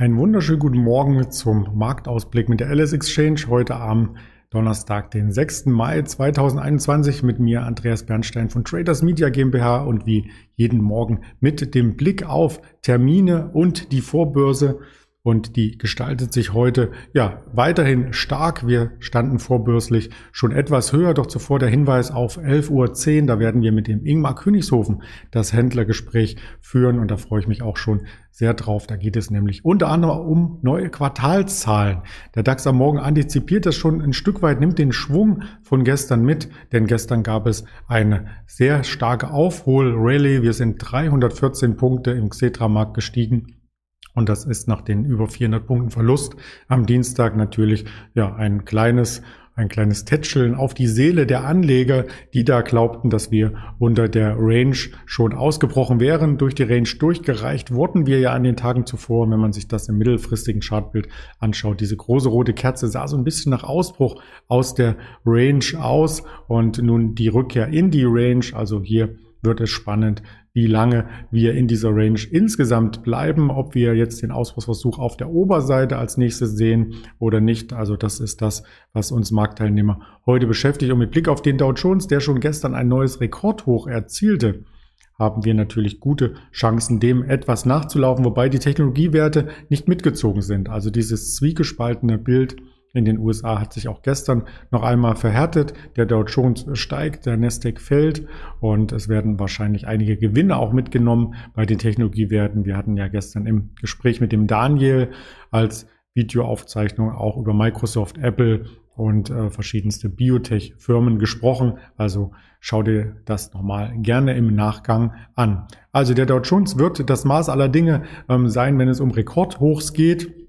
Einen wunderschönen guten Morgen zum Marktausblick mit der LS Exchange heute am Donnerstag, den 6. Mai 2021 mit mir Andreas Bernstein von Traders Media GmbH und wie jeden Morgen mit dem Blick auf Termine und die Vorbörse und die gestaltet sich heute ja weiterhin stark. Wir standen vorbörslich schon etwas höher, doch zuvor der Hinweis auf 11.10 Uhr. Da werden wir mit dem Ingmar Königshofen das Händlergespräch führen und da freue ich mich auch schon sehr drauf. Da geht es nämlich unter anderem um neue Quartalszahlen. Der DAX am Morgen antizipiert das schon ein Stück weit, nimmt den Schwung von gestern mit, denn gestern gab es eine sehr starke Aufhol-Rallye. Wir sind 314 Punkte im Xetra-Markt gestiegen und das ist nach den über 400 Punkten Verlust am Dienstag natürlich ja ein kleines ein kleines Tätscheln auf die Seele der Anleger, die da glaubten, dass wir unter der Range schon ausgebrochen wären. Durch die Range durchgereicht wurden wir ja an den Tagen zuvor. Wenn man sich das im mittelfristigen Chartbild anschaut, diese große rote Kerze sah so ein bisschen nach Ausbruch aus der Range aus und nun die Rückkehr in die Range, also hier wird es spannend, wie lange wir in dieser Range insgesamt bleiben, ob wir jetzt den Ausbruchsversuch auf der Oberseite als nächstes sehen oder nicht. Also das ist das, was uns Marktteilnehmer heute beschäftigt. Und mit Blick auf den Dow Jones, der schon gestern ein neues Rekordhoch erzielte, haben wir natürlich gute Chancen, dem etwas nachzulaufen, wobei die Technologiewerte nicht mitgezogen sind. Also dieses zwiegespaltene Bild in den USA hat sich auch gestern noch einmal verhärtet. Der Dow Jones steigt, der Nasdaq fällt und es werden wahrscheinlich einige Gewinne auch mitgenommen bei den Technologiewerten. Wir hatten ja gestern im Gespräch mit dem Daniel als Videoaufzeichnung auch über Microsoft, Apple und äh, verschiedenste Biotech-Firmen gesprochen. Also schau dir das nochmal gerne im Nachgang an. Also der Dow Jones wird das Maß aller Dinge ähm, sein, wenn es um Rekordhochs geht.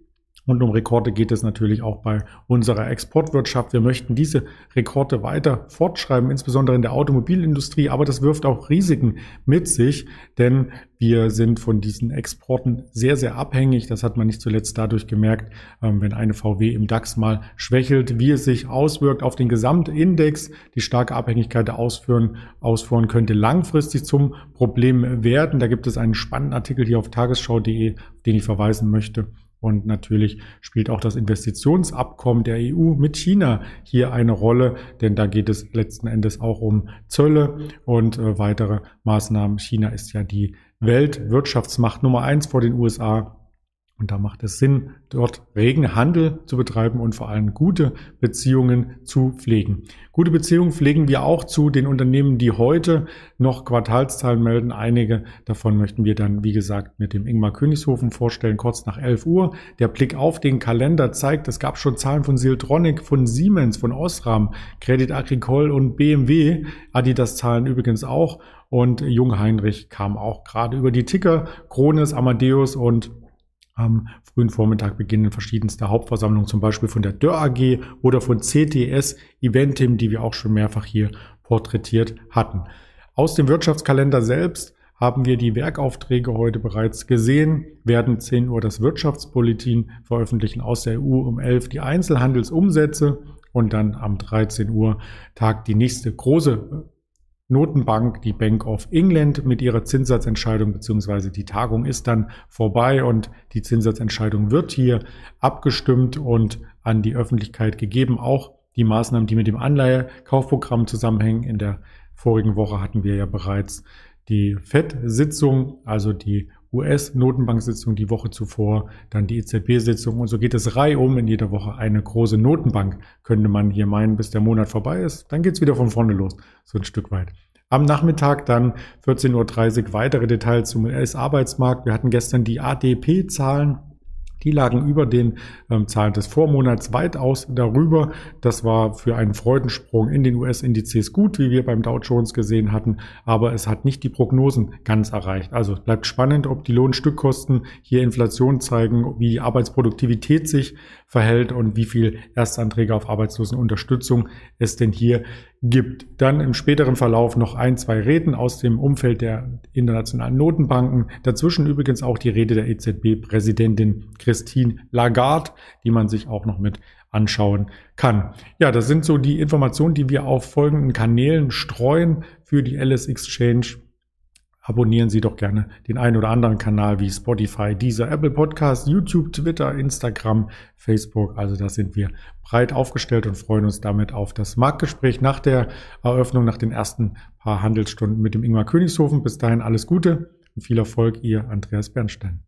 Und um Rekorde geht es natürlich auch bei unserer Exportwirtschaft. Wir möchten diese Rekorde weiter fortschreiben, insbesondere in der Automobilindustrie. Aber das wirft auch Risiken mit sich, denn wir sind von diesen Exporten sehr, sehr abhängig. Das hat man nicht zuletzt dadurch gemerkt, ähm, wenn eine VW im DAX mal schwächelt, wie es sich auswirkt auf den Gesamtindex. Die starke Abhängigkeit der Ausführen, Ausfuhren könnte langfristig zum Problem werden. Da gibt es einen spannenden Artikel hier auf tagesschau.de, den ich verweisen möchte. Und natürlich spielt auch das Investitionsabkommen der EU mit China hier eine Rolle, denn da geht es letzten Endes auch um Zölle und äh, weitere Maßnahmen. China ist ja die Weltwirtschaftsmacht Nummer eins vor den USA und da macht es Sinn, dort regen Handel zu betreiben und vor allem gute Beziehungen zu pflegen. Gute Beziehungen pflegen wir auch zu den Unternehmen, die heute noch Quartalszahlen melden. Einige davon möchten wir dann, wie gesagt, mit dem Ingmar Königshofen vorstellen, kurz nach 11 Uhr. Der Blick auf den Kalender zeigt, es gab schon Zahlen von Siltronic, von Siemens, von Osram, Credit Agricole und BMW. Adidas Zahlen übrigens auch. Und Jung Heinrich kam auch gerade über die Ticker. Krones, Amadeus und am frühen Vormittag beginnen verschiedenste Hauptversammlungen, zum Beispiel von der Dörr AG oder von CTS Eventim, die wir auch schon mehrfach hier porträtiert hatten. Aus dem Wirtschaftskalender selbst haben wir die Werkaufträge heute bereits gesehen, werden 10 Uhr das Wirtschaftsbulletin veröffentlichen aus der EU, um 11 die Einzelhandelsumsätze und dann am 13 Uhr tagt die nächste große Notenbank, die Bank of England mit ihrer Zinssatzentscheidung, beziehungsweise die Tagung ist dann vorbei und die Zinssatzentscheidung wird hier abgestimmt und an die Öffentlichkeit gegeben. Auch die Maßnahmen, die mit dem Anleihekaufprogramm zusammenhängen. In der vorigen Woche hatten wir ja bereits die FED-Sitzung, also die US-Notenbank-Sitzung die Woche zuvor, dann die EZB-Sitzung und so geht es reihum in jeder Woche eine große Notenbank, könnte man hier meinen, bis der Monat vorbei ist. Dann geht's wieder von vorne los, so ein Stück weit. Am Nachmittag dann 14.30 Uhr weitere Details zum US-Arbeitsmarkt. Wir hatten gestern die ADP-Zahlen die lagen über den ähm, Zahlen des Vormonats weitaus darüber. Das war für einen Freudensprung in den US-Indizes gut, wie wir beim Dow Jones gesehen hatten, aber es hat nicht die Prognosen ganz erreicht. Also bleibt spannend, ob die Lohnstückkosten hier Inflation zeigen, wie die Arbeitsproduktivität sich verhält und wie viel Erstanträge auf Arbeitslosenunterstützung es denn hier gibt. Dann im späteren Verlauf noch ein, zwei Reden aus dem Umfeld der internationalen Notenbanken. Dazwischen übrigens auch die Rede der EZB-Präsidentin Christine Lagarde, die man sich auch noch mit anschauen kann. Ja, das sind so die Informationen, die wir auf folgenden Kanälen streuen für die Alice Exchange abonnieren Sie doch gerne den einen oder anderen Kanal wie Spotify, dieser Apple Podcast, YouTube, Twitter, Instagram, Facebook. Also da sind wir breit aufgestellt und freuen uns damit auf das Marktgespräch nach der Eröffnung, nach den ersten paar Handelsstunden mit dem Ingmar Königshofen. Bis dahin alles Gute und viel Erfolg, Ihr Andreas Bernstein.